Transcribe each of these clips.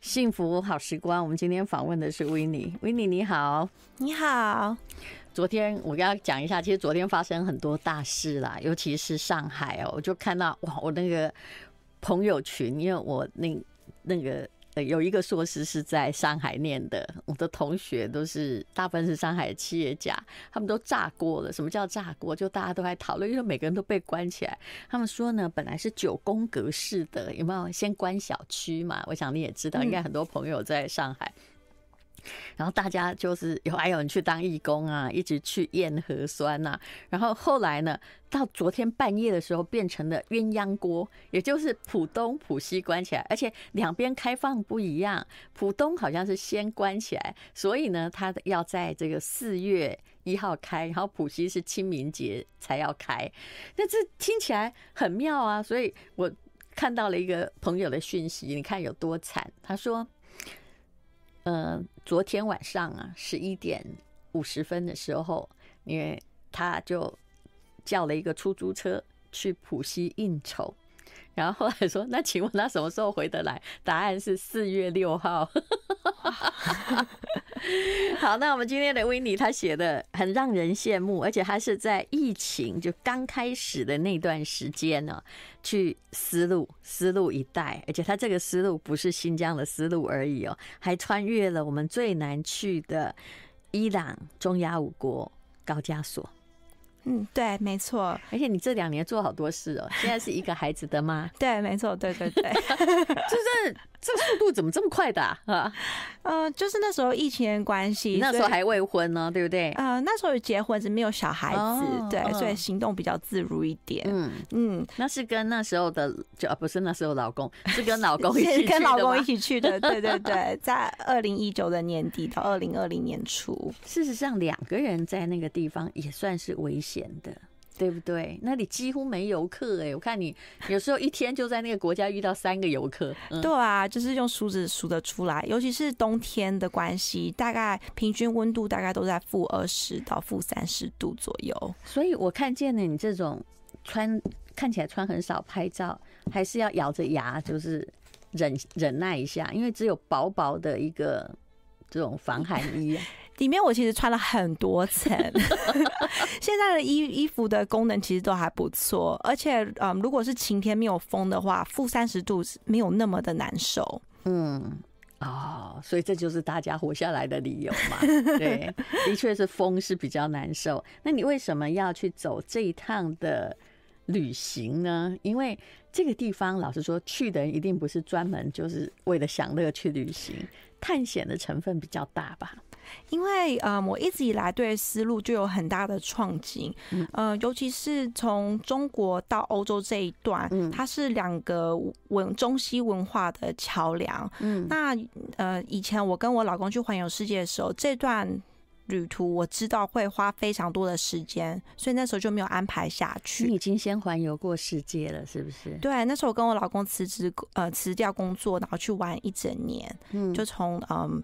幸福好时光，我们今天访问的是维尼。维尼你好，你好。昨天我跟他讲一下，其实昨天发生很多大事啦，尤其是上海哦，我就看到哇，我那个朋友群，因为我那那个。有一个硕士是在上海念的，我的同学都是大部分是上海企业家，他们都炸锅了。什么叫炸锅？就大家都在讨论，因为每个人都被关起来。他们说呢，本来是九宫格式的，有没有先关小区嘛？我想你也知道，应该很多朋友在上海。然后大家就是有还有人去当义工啊，一直去验核酸呐。然后后来呢，到昨天半夜的时候，变成了鸳鸯锅，也就是浦东、浦西关起来，而且两边开放不一样。浦东好像是先关起来，所以呢，他要在这个四月一号开，然后浦西是清明节才要开。那这听起来很妙啊！所以我看到了一个朋友的讯息，你看有多惨？他说。呃，昨天晚上啊，十一点五十分的时候，因为他就叫了一个出租车去浦西应酬，然后后来说，那请问他什么时候回得来？答案是四月六号。好，那我们今天的维尼他写的很让人羡慕，而且他是在疫情就刚开始的那段时间呢，去丝路丝路一带，而且他这个丝路不是新疆的丝路而已哦，还穿越了我们最难去的伊朗中亚五国高加索。嗯，对，没错。而且你这两年做好多事哦。现在是一个孩子的妈，对，没错，对对对。就是这速度怎么这么快的啊？呃，就是那时候疫情的关系，那时候还未婚呢，对不对？呃，那时候结婚，是没有小孩子，哦、对，所以行动比较自如一点。嗯嗯，那是跟那时候的就啊，不是那时候老公，是跟老公一起跟老公一起去的。对对对，在二零一九的年底到二零二零年初，事实上两个人在那个地方也算是危险。的，对不对？那里几乎没游客哎，我看你有时候一天就在那个国家遇到三个游客。嗯、对啊，就是用数字数得出来，尤其是冬天的关系，大概平均温度大概都在负二十到负三十度左右。所以我看见了你这种穿看起来穿很少拍照，还是要咬着牙就是忍忍耐一下，因为只有薄薄的一个这种防寒衣。里面我其实穿了很多层，现在的衣衣服的功能其实都还不错，而且嗯，如果是晴天没有风的话，负三十度没有那么的难受。嗯，哦，所以这就是大家活下来的理由嘛。对，的确是风是比较难受。那你为什么要去走这一趟的旅行呢？因为这个地方，老实说，去的人一定不是专门就是为了享乐去旅行，探险的成分比较大吧。因为呃，我一直以来对丝路就有很大的创景，呃，尤其是从中国到欧洲这一段，它是两个文中西文化的桥梁。嗯，那呃，以前我跟我老公去环游世界的时候，这段旅途我知道会花非常多的时间，所以那时候就没有安排下去。你已经先环游过世界了，是不是？对，那时候我跟我老公辞职，呃，辞掉工作，然后去玩一整年。嗯，就从嗯。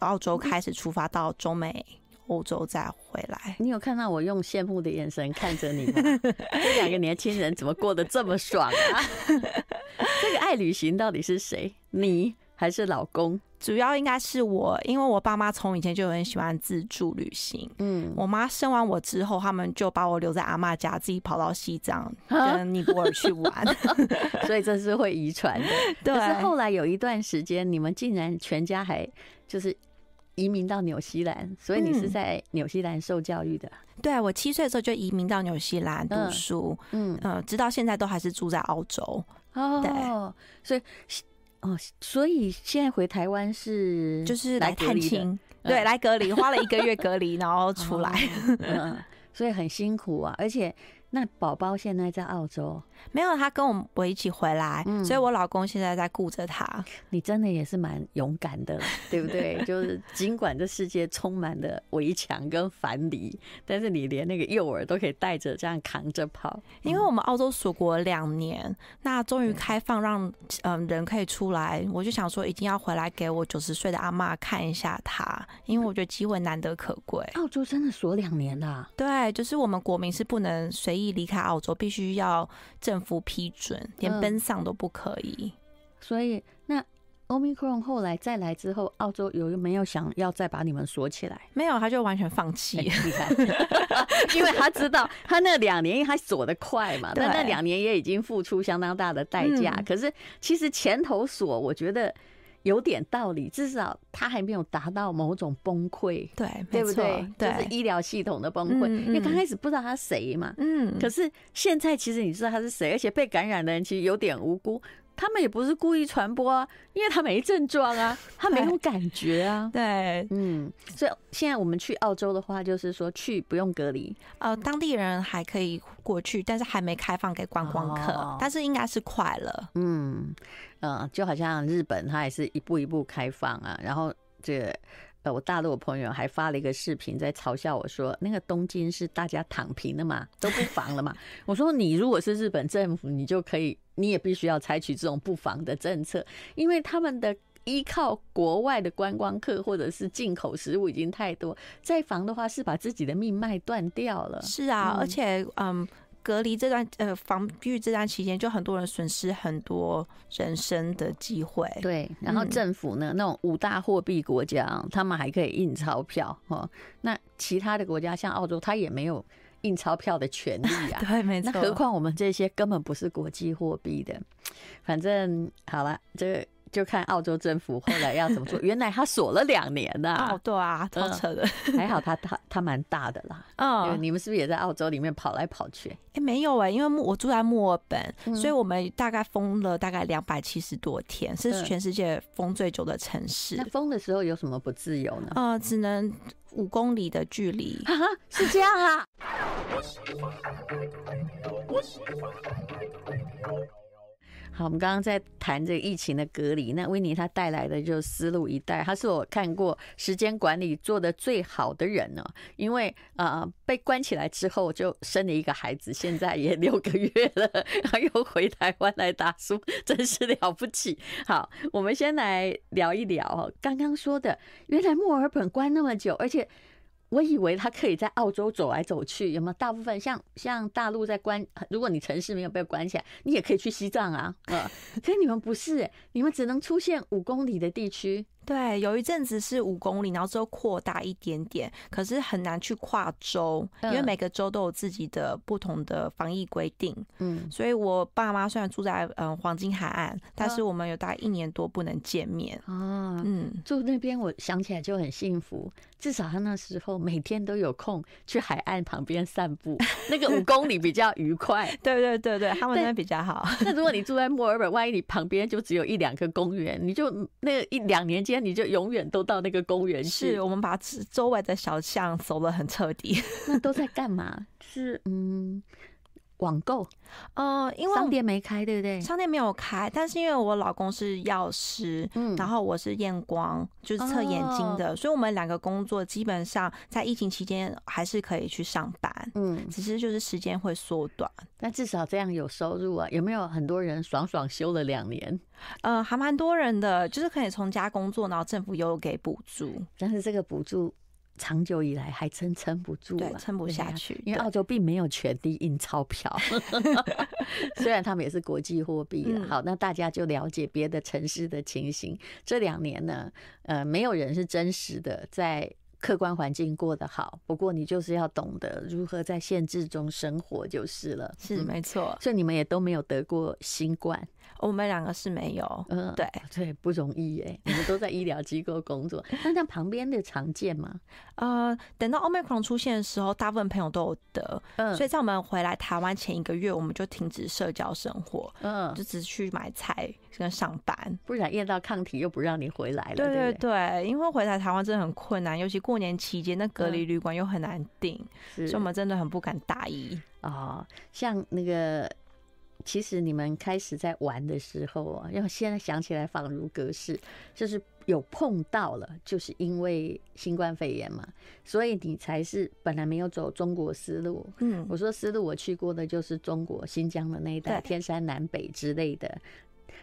澳洲开始出发到中美欧洲再回来，你有看到我用羡慕的眼神看着你吗？这两个年轻人怎么过得这么爽啊？这个爱旅行到底是谁？你还是老公？主要应该是我，因为我爸妈从以前就很喜欢自助旅行。嗯，我妈生完我之后，他们就把我留在阿妈家，自己跑到西藏跟尼泊尔去玩，所以这是会遗传的。对，可是后来有一段时间，你们竟然全家还就是。移民到纽西兰，所以你是在纽西兰受教育的。嗯、对，我七岁的时候就移民到纽西兰读书，嗯嗯，直到现在都还是住在澳洲。哦，对，所以哦，所以现在回台湾是就是来探亲，对，来隔离，花了一个月隔离，然后出来，嗯，所以很辛苦啊，而且。那宝宝现在在澳洲，没有他跟我我一起回来，嗯、所以我老公现在在顾着他。你真的也是蛮勇敢的，对不对？就是尽管这世界充满了围墙跟樊篱，但是你连那个幼儿都可以带着这样扛着跑。因为我们澳洲锁国两年，那终于开放让嗯人可以出来，我就想说一定要回来给我九十岁的阿妈看一下他，因为我觉得机会难得可贵。澳洲真的锁两年了，对，就是我们国民是不能随意。离开澳洲必须要政府批准，连奔丧都不可以。所以，那 Omicron 后来再来之后，澳洲有没有想要再把你们锁起来？没有，他就完全放弃。你看，因为他知道他那两年，因为他锁得快嘛，但那两年也已经付出相当大的代价。嗯、可是其实前头锁，我觉得有点道理，至少他还没有达到某种崩溃，对，对不对？对，就是医疗系统的崩溃。因为刚开始不知道他谁嘛，嗯，可是现在其实你知道他是谁，而且被感染的人其实有点无辜。他们也不是故意传播啊，因为他没症状啊，他没有感觉啊。对，嗯，所以现在我们去澳洲的话，就是说去不用隔离，呃，当地人还可以过去，但是还没开放给观光客，哦、但是应该是快了。嗯，呃，就好像日本，它也是一步一步开放啊，然后这个。呃，我大陆的朋友还发了一个视频，在嘲笑我说，那个东京是大家躺平了嘛，都不防了嘛。我说，你如果是日本政府，你就可以，你也必须要采取这种不防的政策，因为他们的依靠国外的观光客或者是进口食物已经太多，再防的话是把自己的命脉断掉了。是啊，而且嗯。隔离这段呃防御这段期间，就很多人损失很多人生的机会。对，然后政府呢，嗯、那种五大货币国家，他们还可以印钞票哦。那其他的国家像澳洲，它也没有印钞票的权利啊。对，没错。那何况我们这些根本不是国际货币的。反正好了，这个。就看澳洲政府后来要怎么做。原来他锁了两年呐！哦，对啊，超扯的。还好他他他蛮大的啦。嗯，你们是不是也在澳洲里面跑来跑去？哎，没有哎，因为我住在墨尔本，所以我们大概封了大概两百七十多天，是全世界封最久的城市。那封的时候有什么不自由呢？呃，只能五公里的距离。是这样啊。好，我们刚刚在谈这个疫情的隔离。那威尼他带来的就是思路一带，他是我看过时间管理做得最好的人呢。因为啊、被关起来之后就生了一个孩子，现在也六个月了，然后又回台湾来打书，真是了不起。好，我们先来聊一聊，刚刚说的，原来墨尔本关那么久，而且。我以为他可以在澳洲走来走去，有没有？大部分像像大陆在关，如果你城市没有被关起来，你也可以去西藏啊。呃，可是你们不是，你们只能出现五公里的地区。对，有一阵子是五公里，然后之后扩大一点点，可是很难去跨州，因为每个州都有自己的不同的防疫规定。嗯，所以我爸妈虽然住在嗯黄金海岸，但是我们有大概一年多不能见面。哦，嗯，住那边我想起来就很幸福，至少他那时候每天都有空去海岸旁边散步，那个五公里比较愉快。对对对对，他们那边比较好。那如果你住在墨尔本，万一你旁边就只有一两个公园，你就那个一两年间。那你就永远都到那个公园去。是我们把周围的小巷走得很彻底。那都在干嘛？是嗯。网购，呃，因为商店没开，对不对？商店没有开，但是因为我老公是药师，嗯，然后我是验光，就是测眼睛的，哦、所以我们两个工作基本上在疫情期间还是可以去上班，嗯，只是就是时间会缩短，但至少这样有收入啊。有没有很多人爽爽休了两年？呃，还蛮多人的，就是可以从家工作，然后政府又有给补助，但是这个补助。长久以来还真撑不住啊，撑不下去，因为澳洲并没有全力印钞票 虽然他们也是国际货币。好，那大家就了解别的城市的情形。这两年呢，呃，没有人是真实的在客观环境过得好。不过你就是要懂得如何在限制中生活就是了。是没错，所以你们也都没有得过新冠。我们两个是没有，嗯，对对，不容易哎。你们都在医疗机构工作，那那旁边的常见吗？呃，等到 Omicron 出现的时候，大部分朋友都有得，嗯，所以在我们回来台湾前一个月，我们就停止社交生活，嗯，就只去买菜跟上班，不然验到抗体又不让你回来了。对对对，因为回来台湾真的很困难，尤其过年期间，那隔离旅馆又很难订，所以我们真的很不敢大意啊。像那个。其实你们开始在玩的时候啊，因为现在想起来仿如隔世，就是有碰到了，就是因为新冠肺炎嘛，所以你才是本来没有走中国思路。嗯，我说思路我去过的就是中国新疆的那一带，天山南北之类的。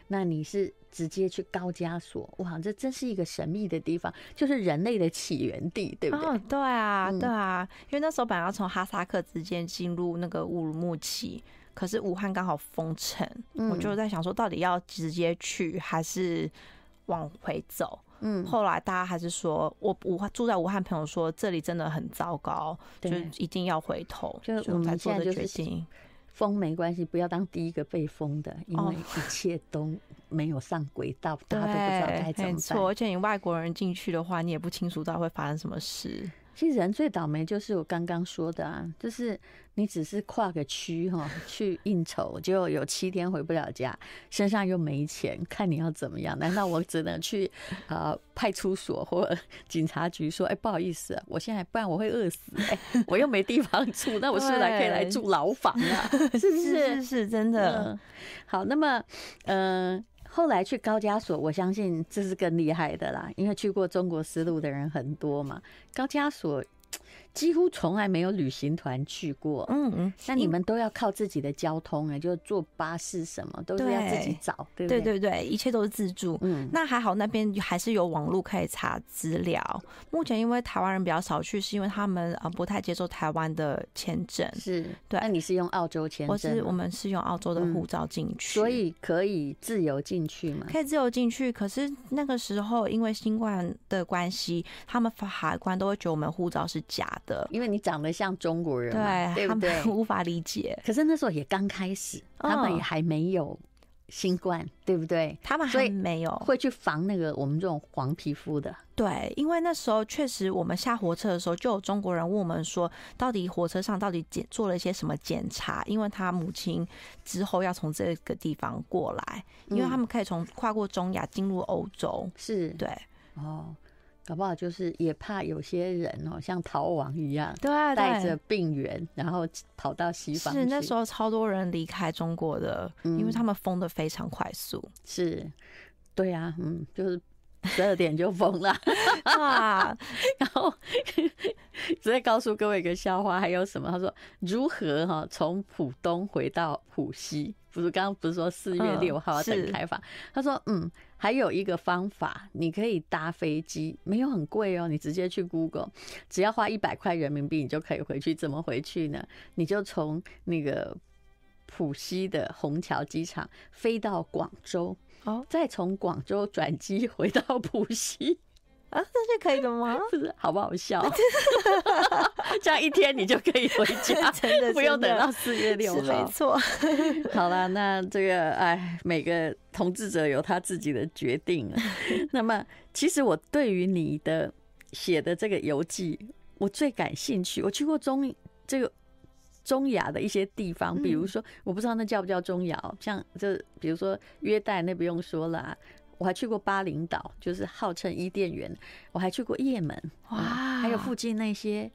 那你是直接去高加索，哇，这真是一个神秘的地方，就是人类的起源地，对不对？哦，对啊，对啊，因为那时候本来要从哈萨克之间进入那个乌鲁木齐。可是武汉刚好封城，嗯、我就在想说，到底要直接去还是往回走。嗯，后来大家还是说，我武汉住在武汉，朋友说这里真的很糟糕，就一定要回头。就我们现在决定，封没关系，不要当第一个被封的，因为一切都没有上轨道，大家都不知道该怎么办。没错，而且你外国人进去的话，你也不清楚到底会发生什么事。其实人最倒霉就是我刚刚说的啊，就是你只是跨个区哈去应酬，就有七天回不了家，身上又没钱，看你要怎么样？难道我只能去呃派出所或 警察局说，哎，不好意思，我现在不然我会饿死，哎，我又没地方住，那我是来可以来住牢房啊？是不是？是是是，真的。嗯，好，那么嗯。呃后来去高加索，我相信这是更厉害的啦，因为去过中国丝路的人很多嘛。高加索。几乎从来没有旅行团去过，嗯嗯，那你们都要靠自己的交通哎，就坐巴士什么都是要自己找，对对对对，一切都是自助。嗯，那还好，那边还是有网络可以查资料。目前因为台湾人比较少去，是因为他们啊不太接受台湾的签证。是，对。那你是用澳洲签证？我是我们是用澳洲的护照进去，所以可以自由进去吗？可以自由进去，可是那个时候因为新冠的关系，他们海关都会觉得我们护照是假的，因为你长得像中国人嘛，对，对不对？他 们无法理解。可是那时候也刚开始，他们也还没有新冠，哦、对不对？他们还没有会去防那个我们这种黄皮肤的。对，因为那时候确实我们下火车的时候，就有中国人问我们说，到底火车上到底检做了一些什么检查？因为他母亲之后要从这个地方过来，因为他们可以从跨过中亚进入欧洲。是对哦。搞不好就是也怕有些人哦，像逃亡一样，对，带着病源，然后跑到西方。是那时候超多人离开中国的，嗯，因为他们封的非常快速。是，对啊，嗯，就是十二点就封了 啊。然后直接告诉各位一个笑话，还有什么？他说如何哈从浦东回到浦西？不是刚刚不是说四月六号要等开放？他说嗯。还有一个方法，你可以搭飞机，没有很贵哦。你直接去 Google，只要花一百块人民币，你就可以回去。怎么回去呢？你就从那个浦西的虹桥机场飞到广州，哦，再从广州转机回到浦西。啊，这是可以的吗？不是，好不好笑？这样一天你就可以回家，真的，不用等到四月六号。没错。好了，那这个哎，每个统治者有他自己的决定。那么，其实我对于你的写的这个游记，我最感兴趣。我去过中这个中亚的一些地方，比如说，我不知道那叫不叫中亚，像这比如说约旦，那不用说了。我还去过巴林岛，就是号称伊甸园。我还去过也门，哇，还有附近那些，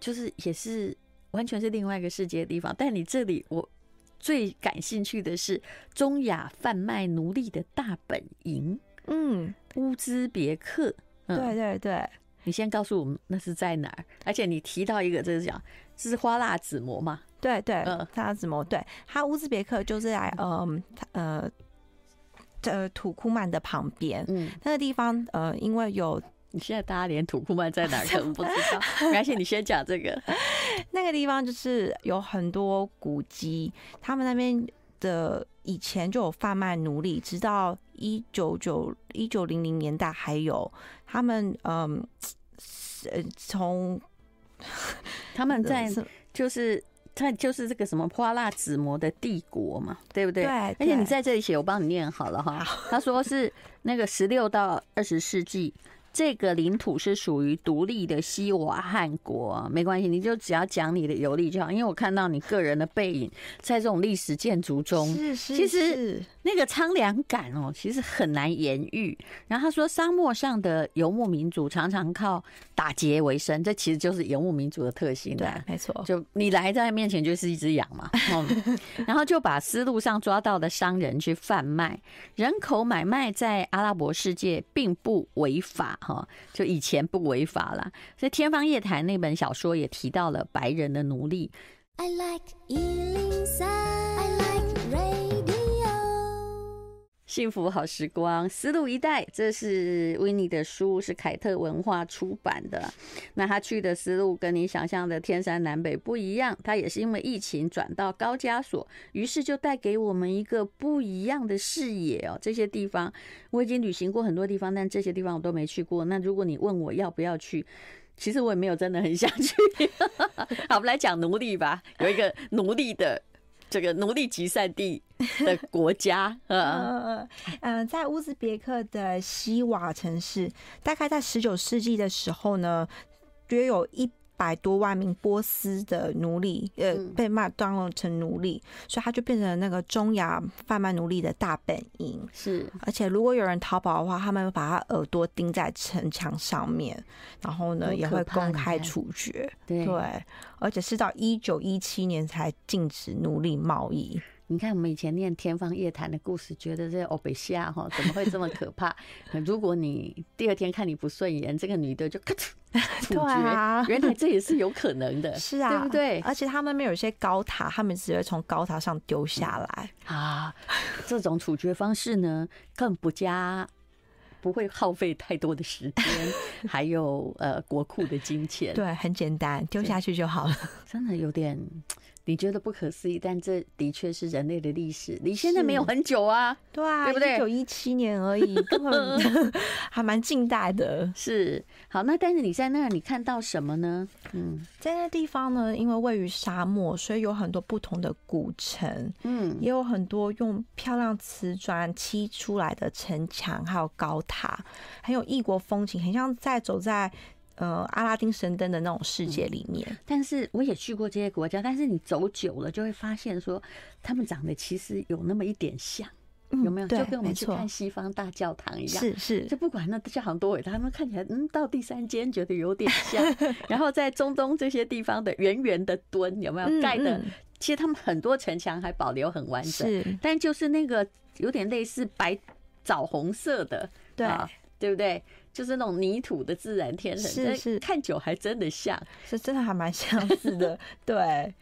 就是也是完全是另外一个世界的地方。但你这里，我最感兴趣的是中亚贩卖奴隶的大本营，嗯，乌兹别克。对对对，你先告诉我们那是在哪儿？而且你提到一个，就是讲这是花剌子模嘛？对对，嗯，花剌子模，对，它乌兹别克就是在嗯，呃。呃，土库曼的旁边，嗯，那个地方，呃，因为有，你现在大家连土库曼在哪儿 可能不知道，没关系，你先讲这个。那个地方就是有很多古迹，他们那边的以前就有贩卖奴隶，直到一九九一九零零年代还有他们，嗯，呃，从他们在就是。他就是这个什么花剌子模的帝国嘛，对不对？对。而且你在这里写，我帮你念好了哈。他说是那个十六到二十世纪。这个领土是属于独立的西瓦汗国，没关系，你就只要讲你的游历就好。因为我看到你个人的背影在这种历史建筑中，是是，其实那个苍凉感哦，其实很难言喻。然后他说，沙漠上的游牧民族常常靠打劫为生，这其实就是游牧民族的特性。对，没错。就你来在面前就是一只羊嘛，嗯，然后就把丝路上抓到的商人去贩卖，人口买卖在阿拉伯世界并不违法。哈，就以前不违法啦，所以《天方夜谭》那本小说也提到了白人的奴隶。I like 103, I like radio。幸福好时光，丝路一带，这是维尼的书，是凯特文化出版的。那他去的丝路跟你想象的天山南北不一样，他也是因为疫情转到高加索，于是就带给我们一个不一样的视野哦。这些地方我已经旅行过很多地方，但这些地方我都没去过。那如果你问我要不要去，其实我也没有真的很想去。好，我们来讲奴隶吧，有一个奴隶的。这个奴隶集散地的国家，嗯嗯，在乌兹别克的西瓦城市，大概在十九世纪的时候呢，约有一。百多万名波斯的奴隶，呃，被卖当成奴隶，所以他就变成了那个中亚贩卖奴隶的大本营。是，而且如果有人逃跑的话，他们会把他耳朵钉在城墙上面，然后呢，也会公开处决。对，而且是到一九一七年才禁止奴隶贸易。你看，我们以前念《天方夜谭》的故事，觉得这欧北西亚哈怎么会这么可怕？如果你第二天看你不顺眼，这个女的就咔嚓 处决。啊、原来这也是有可能的，是啊，对不对？而且他们那边有一些高塔，他们只会从高塔上丢下来、嗯、啊。这种处决方式呢，更不加不会耗费太多的时间，还有呃国库的金钱。对，很简单，丢下去就好了。真的有点。你觉得不可思议，但这的确是人类的历史，离现在没有很久啊，对啊，对不对？一九一七年而已，根本 还蛮近代的。是，好，那但是你在那儿，你看到什么呢？嗯，在那地方呢，因为位于沙漠，所以有很多不同的古城，嗯，也有很多用漂亮瓷砖砌出来的城墙，还有高塔，很有异国风情，很像在走在。呃，阿拉丁神灯的那种世界里面，嗯，但是我也去过这些国家，但是你走久了就会发现说，他们长得其实有那么一点像，有没有？就跟我们去看西方大教堂一样，是是。就不管那教堂多伟大，他们看起来，嗯，到第三间觉得有点像。然后在中东这些地方的圆圆的墩，有没有盖的？其实他们很多城墙还保留很完整，但就是那个有点类似白枣红色的，对。对不对？就是那种泥土的自然天成，是是，看久还真的像，是真的还蛮相似的。对，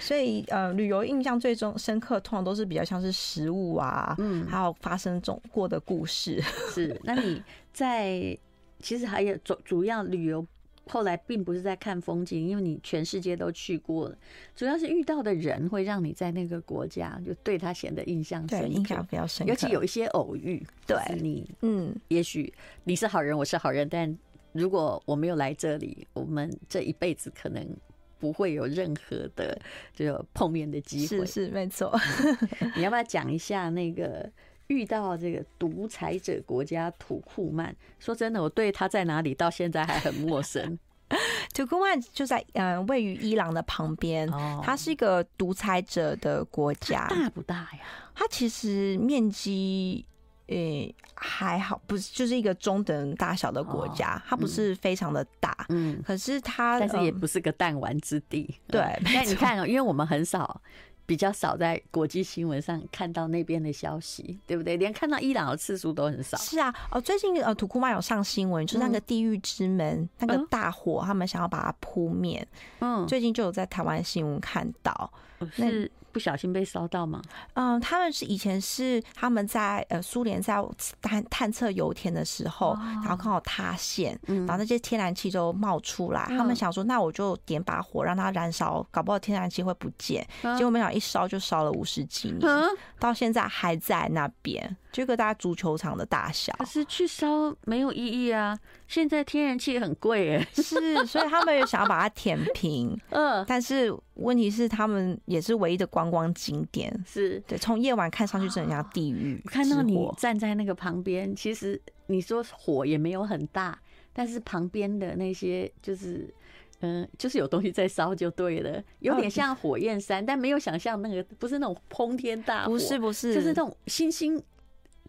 所以呃，旅游印象最终深刻，通常都是比较像是食物啊，嗯，还有发生中过的故事。是，那你在其实还有主主要旅游。后来并不是在看风景，因为你全世界都去过了，主要是遇到的人会让你在那个国家就对他显得印象深刻，印象比较深刻。尤其有一些偶遇，对你，嗯，也许你是好人，我是好人，但如果我没有来这里，我们这一辈子可能不会有任何的就碰面的机会。是是没错，嗯，你要不要讲一下那个？遇到这个独裁者国家土库曼，说真的，我对他在哪里到现在还很陌生。土库曼就在嗯位于伊朗的旁边，它是一个独裁者的国家。大不大呀？它其实面积诶还好，不是就是一个中等大小的国家，它不是非常的大。嗯，可是它但是也不是个弹丸之地。对，那你看，因为我们很少。比较少在国际新闻上看到那边的消息，对不对？连看到伊朗的次数都很少。是啊，哦，最近呃，土库曼有上新闻，就是那个地狱之门、嗯、那个大火，他们想要把它扑灭。嗯，最近就有在台湾新闻看到。是不小心被烧到吗？嗯，他们是以前是他们在呃苏联在探探测油田的时候，然后刚好塌陷，然后那些天然气就冒出来。他们想说，那我就点把火让它燃烧，搞不好天然气会不见。结果没想到一烧就烧了五十几年，到现在还在那边，就个大家足球场的大小。可是去烧没有意义啊！现在天然气很贵哎，是，所以他们也想要把它填平。嗯，但是问题是他们也是唯一的观光景点，是对，从夜晚看上去是很像地狱。看到你站在那个旁边，其实你说火也没有很大，但是旁边的那些就是，嗯，就是有东西在烧就对了，有点像火焰山，但没有想象那个不是那种轰天大火，不是不是，就是那种星星。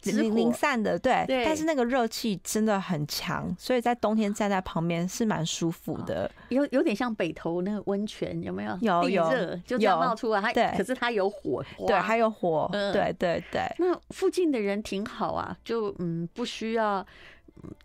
零零散的，对，对，但是那个热气真的很强，所以在冬天站在旁边是蛮舒服的，有有点像北投那个温泉，有没有？有有，就这样冒出来，它对，可是它有火，对，还有火，对对对。那附近的人挺好啊，就嗯不需要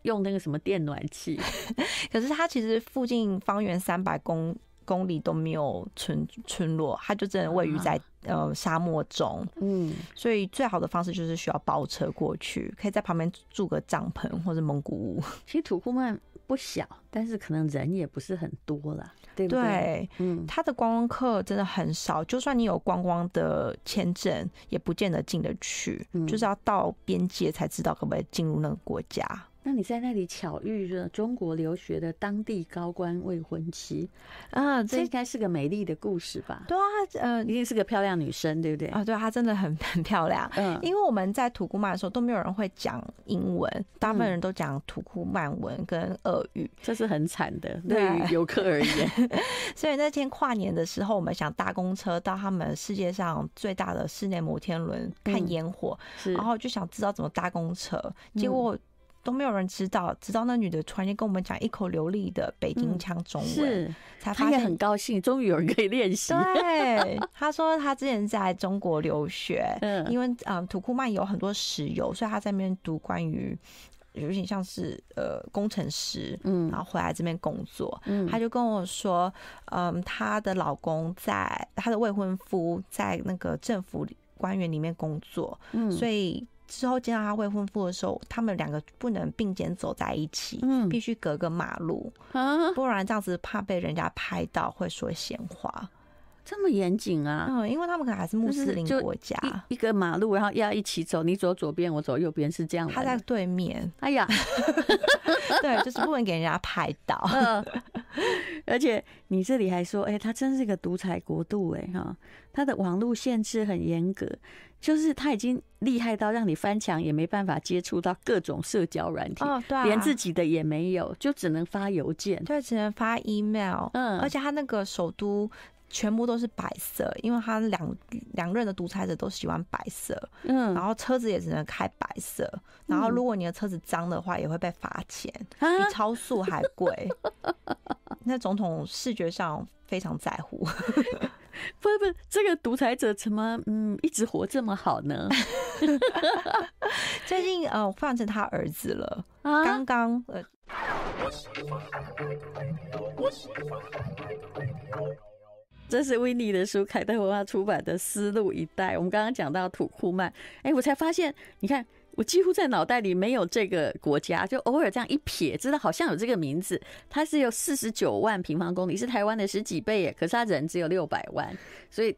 用那个什么电暖气，可是它其实附近方圆三百公公里都没有村村落，它就真的位于在、啊、呃沙漠中。嗯，所以最好的方式就是需要包车过去，可以在旁边住个帐篷或者蒙古屋。其实土库曼不小，但是可能人也不是很多了，对不对？对，嗯，它的观光客真的很少，就算你有观光的签证，也不见得进得去，嗯、就是要到边界才知道可不可以进入那个国家。那你在那里巧遇了中国留学的当地高官未婚妻啊，这应该是个美丽的故事吧？对啊，呃，一定是个漂亮女生，对不对？啊，对，她真的很 很漂亮。嗯，因为我们在土库曼的时候都没有人会讲英文，大部分人都讲土库曼文跟俄语，这是很惨的，对于游客而言。所以那天跨年的时候，我们想搭公车到他们世界上最大的室内摩天轮看烟火，嗯，然后就想知道怎么搭公车，结果。都没有人知道，直到那女的突然间跟我们讲一口流利的北京腔中文，嗯、是才发现她也很高兴，终于有人可以练习。对，她说她之前在中国留学，嗯，因为嗯、呃、土库曼有很多石油，所以她在那边读关于有点像是呃工程师，嗯，然后回来这边工作，嗯，她就跟我说，嗯，她的老公在她的未婚夫在那个政府官员里面工作，嗯，所以。之后见到他未婚夫的时候，他们两个不能并肩走在一起，嗯，必须隔个马路，啊，不然这样子怕被人家拍到会说闲话。这么严谨啊？嗯，因为他们可能还是穆斯林国家，一,一个马路，然后要一起走，你走左边，我走右边，是这样的。他在对面，哎呀，对，就是不能给人家拍到。嗯，而且你这里还说，哎，他真是个独裁国度，哎哈，他的网络限制很严格。就是他已经厉害到让你翻墙也没办法接触到各种社交软体，哦，对啊，连自己的也没有，就只能发邮件，对，只能发 email。嗯，而且他那个首都全部都是白色，因为他两两任的独裁者都喜欢白色。嗯，然后车子也只能开白色，然后如果你的车子脏的话，也会被罚钱，比超速还贵。那总统视觉上非常在乎。不是不是，这个独裁者怎么嗯一直活这么好呢？最近呃换成他儿子了，刚刚呃，这是维尼的书，凯特文化出版的《丝路一带》。我们刚刚讲到土库曼，哎，我才发现，你看。我几乎在脑袋里没有这个国家，就偶尔这样一瞥，知道好像有这个名字。它是有四十九万平方公里，是台湾的十几倍耶。可是它人只有六百万，所以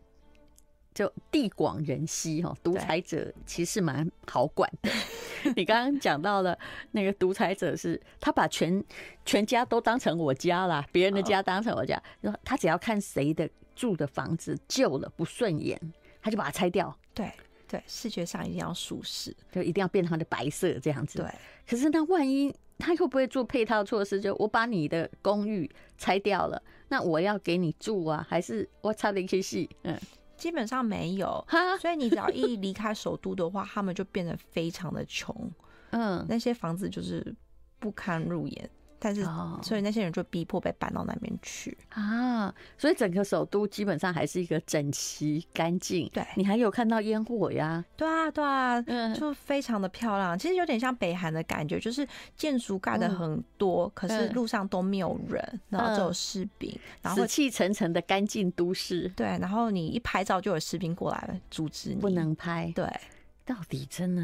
就地广人稀哈。独裁者其实蛮好管的。你刚刚讲到了那个独裁者是，他把全全家都当成我家啦，别人的家当成我家。他只要看谁的住的房子旧了不顺眼，他就把它拆掉。对。对，视觉上一定要舒适，就一定要变成的白色这样子。对，可是那万一他会不会做配套措施？就我把你的公寓拆掉了，那我要给你住啊？还是我差的一些戏？嗯，基本上没有。所以你只要一离开首都的话，他们就变得非常的穷。嗯，那些房子就是不堪入眼。但是，所以那些人就逼迫被搬到那边去啊。所以整个首都基本上还是一个整齐干净。对，你还有看到烟火呀？对啊，对啊，嗯，就非常的漂亮。其实有点像北韩的感觉，就是建筑盖的很多，可是路上都没有人，然后只有士兵，然后死气沉沉的干净都市。对，然后你一拍照就有士兵过来阻止你，不能拍。对，到底真的。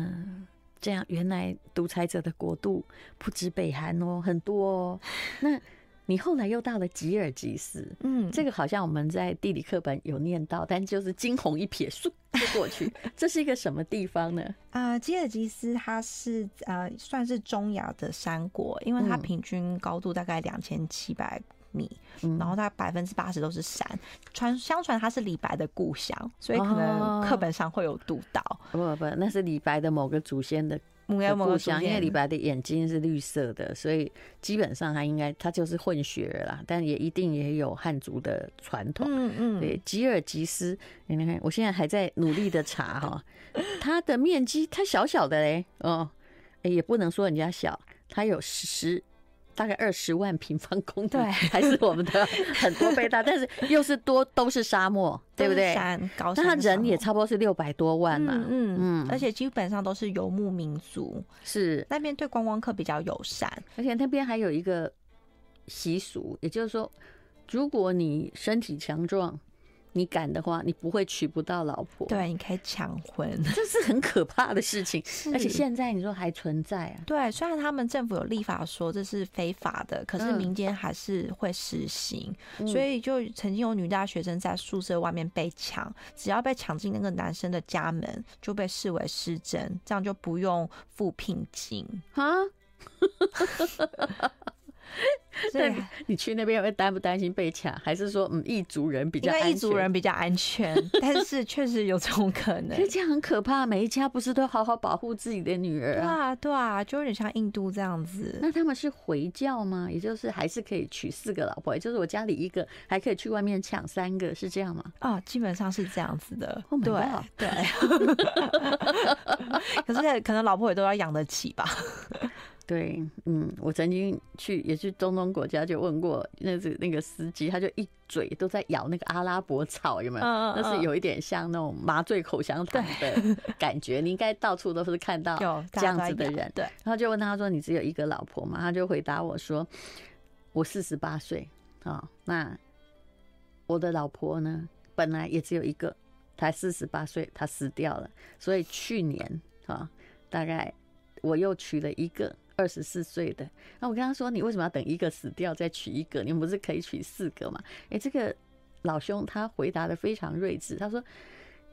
这样，原来独裁者的国度不止北韩哦，很多哦。那你后来又到了吉尔吉斯，嗯，这个好像我们在地理课本有念到，但就是惊鸿一瞥，嗖就过去。这是一个什么地方呢？啊、呃，吉尔吉斯它是呃算是中亚的山国，因为它平均高度大概两千七百。米，然后它百分之八十都是山，传相传它是李白的故乡，所以可能课本上会有读到。不不，那是李白的某个祖先的故乡，因为李白的眼睛是绿色的，所以基本上他应该他就是混血了啦，但也一定也有汉族的传统。嗯嗯，对，吉尔吉斯，你看，我现在还在努力的查哈，它的面积它小小的嘞，哦，也不能说人家小，它有十。大概二十万平方公里，对，还是我们的 很多倍大，但是又是多都是沙漠，对不对？山高山，那他人也差不多是六百多万嘛，嗯嗯，嗯，而且基本上都是游牧民族，是。那边对观光客比较友善，而且那边还有一个习俗，也就是说，如果你身体强壮。你敢的话，你不会娶不到老婆。对，你可以抢婚，这是很可怕的事情。而且现在你说还存在啊？对，虽然他们政府有立法说这是非法的，可是民间还是会实行。嗯、所以就曾经有女大学生在宿舍外面被抢，只要被抢进那个男生的家门，就被视为失真，这样就不用付聘金啊。对，你去那边会担不担心被抢？还是说，嗯，异族人比较安全？异族人比较安全，但是确实有这种可能。这样很可怕，每一家不是都好好保护自己的女儿啊？对啊，对啊，就有点像印度这样子。那他们是回教吗？也就是还是可以娶四个老婆？也就是我家里一个，还可以去外面抢三个，是这样吗？啊，基本上是这样子的。Oh、对对。可是可能老婆也都要养得起吧？对，嗯，我曾经去也去中东国家，就问过那是那个司机，他就一嘴都在咬那个阿拉伯草，有没有？那是有一点像那种麻醉口香糖的 感觉。你应该到处都是看到这样子的人。对，然后就问他说：“你只有一个老婆吗？”他就回答我说：“我四十八岁啊，那我的老婆呢，本来也只有一个，才四十八岁，她死掉了，所以去年啊，大概我又娶了一个。”二十四岁的，那我跟他说：“你为什么要等一个死掉再娶一个？你们不是可以娶四个吗？”哎，这个老兄他回答的非常睿智，他说：“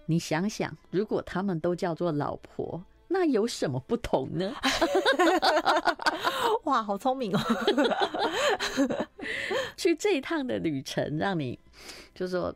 你想想，如果他们都叫做老婆，那有什么不同呢？” 哇，好聪明哦！去这一趟的旅程，让你就是说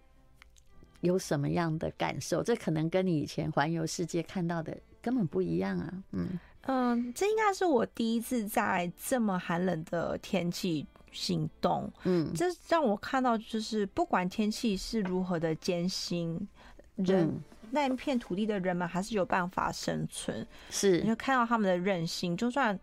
有什么样的感受？这可能跟你以前环游世界看到的根本不一样啊！嗯。嗯，这应该是我第一次在这么寒冷的天气行动。嗯，这让我看到，就是不管天气是如何的艰辛，人、嗯、那一片土地的人们还是有办法生存。是，你就看到他们的韧性，就算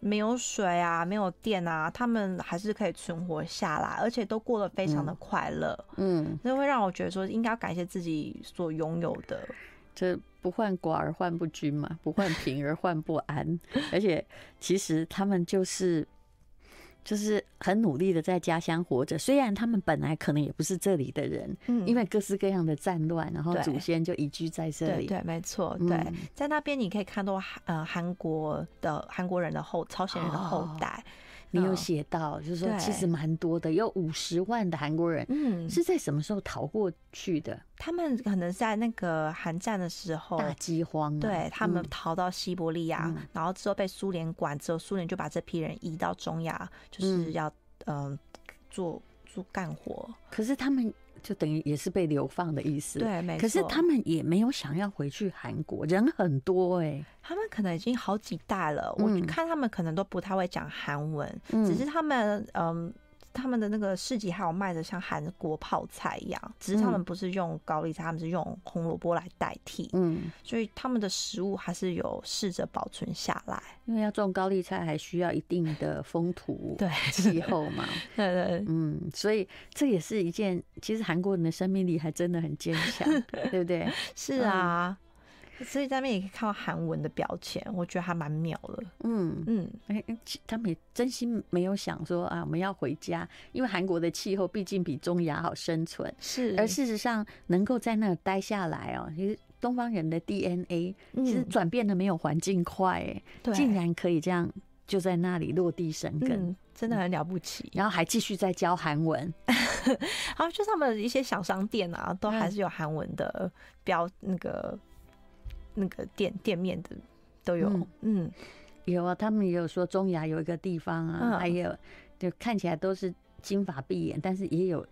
没有水啊，没有电啊，他们还是可以存活下来，而且都过得非常的快乐。嗯，那会让我觉得说，应该要感谢自己所拥有的。这不患寡而患不均嘛，不患贫而患不安。而且其实他们就是就是很努力的在家乡活着。虽然他们本来可能也不是这里的人，嗯，因为各式各样的战乱，然后祖先就移居在这里。对，对，没错，对，在那边你可以看到呃韩国的韩国人的后朝鲜人的后代。你有写到，就是说其实蛮多的，有五十万的韩国人，嗯，是在什么时候逃过去的？他们可能在那个韩战的时候，大饥荒，对，他们逃到西伯利亚，然后之后被苏联管，之后苏联就把这批人移到中亚，就是要嗯做做干活。可是他们。就等于也是被流放的意思，对，没错。可是他们也没有想要回去韩国，人很多哎、欸，他们可能已经好几代了。我看他们可能都不太会讲韩文，嗯、只是他们嗯。他们的那个市集还有卖的像韩国泡菜一样，只是他们不是用高丽菜，他们是用红萝卜来代替。嗯，所以他们的食物还是有试着保存下来。因为要种高丽菜，还需要一定的风土 对气候嘛。对，对对，嗯，所以这也是一件，其实韩国人的生命力还真的很坚强，对不对？是啊。嗯所以在那边也可以看到韩文的标签，我觉得还蛮妙的。嗯嗯，哎，他们也真心没有想说啊，我们要回家，因为韩国的气候毕竟比中亚好生存。是，而事实上能够在那儿待下来哦，其实东方人的 DNA 其实转变的没有环境快，哎，竟然可以这样就在那里落地生根，真的很了不起。然后还继续在教韩文，然后，就他们的一些小商店啊，都还是有韩文的标那个。那个店店面的都有，嗯，嗯。有啊，他们也有说中亚有一个地方啊，嗯、还有就看起来都是金发碧眼，但是也有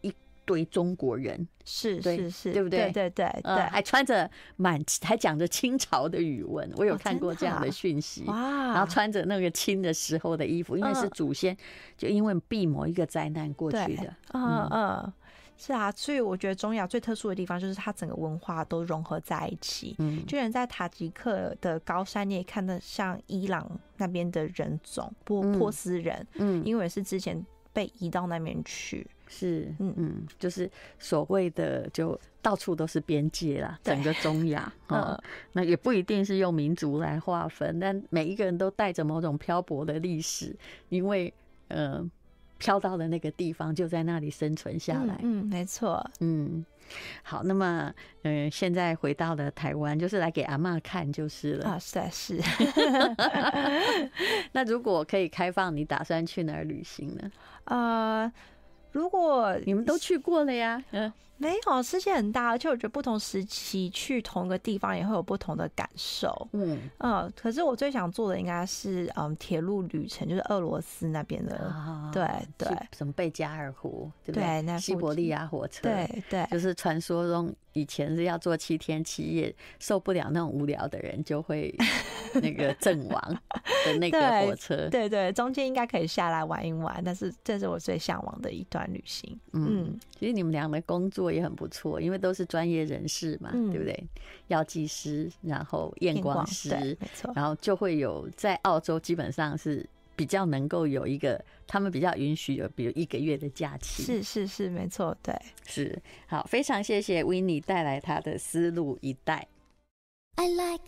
一堆中国人，是是是，对不对？对对对还穿着满还讲着清朝的语文，我有看过这样的讯息，哇、哦，然后穿着那个清的时候的衣服，因为是祖先就因为避某一个灾难过去的，嗯。嗯。嗯是啊，所以我觉得中亚最特殊的地方就是它整个文化都融合在一起。嗯，就连在塔吉克的高山，你也看得像伊朗那边的人种波波斯人。嗯，因为是之前被移到那边去。是，嗯嗯，就是所谓的就到处都是边界啦，整个中亚啊，那也不一定是用民族来划分，但每一个人都带着某种漂泊的历史，因为，嗯、呃。飘到了那个地方，就在那里生存下来。嗯，嗯，没错。嗯，好，那么，嗯、呃，现在回到了台湾，就是来给阿妈看就是了。啊，是啊是。那如果可以开放，你打算去哪儿旅行呢？呃，如果你们都去过了呀，嗯。没有，世界很大，而且我觉得不同时期去同一个地方也会有不同的感受。嗯嗯，可是我最想做的应该是嗯铁路旅程，就是俄罗斯那边的。哦、对对，什么贝加尔湖，对不对？对，那西伯利亚火车，对对，就是传说中以前是要坐七天七夜，受不了那种无聊的人就会 那个阵亡的那个火车。对对，对，中间应该可以下来玩一玩，但是这是我最向往的一段旅行。嗯，嗯其实你们俩的工作。也很不错，因为都是专业人士嘛，嗯、对不对？药剂师，然后验光师，没错，然后就会有在澳洲基本上是比较能够有一个，他们比较允许有，比如一个月的假期。是是是，没错，对，是好，非常谢谢 Winnie 带来他的思路一带。I like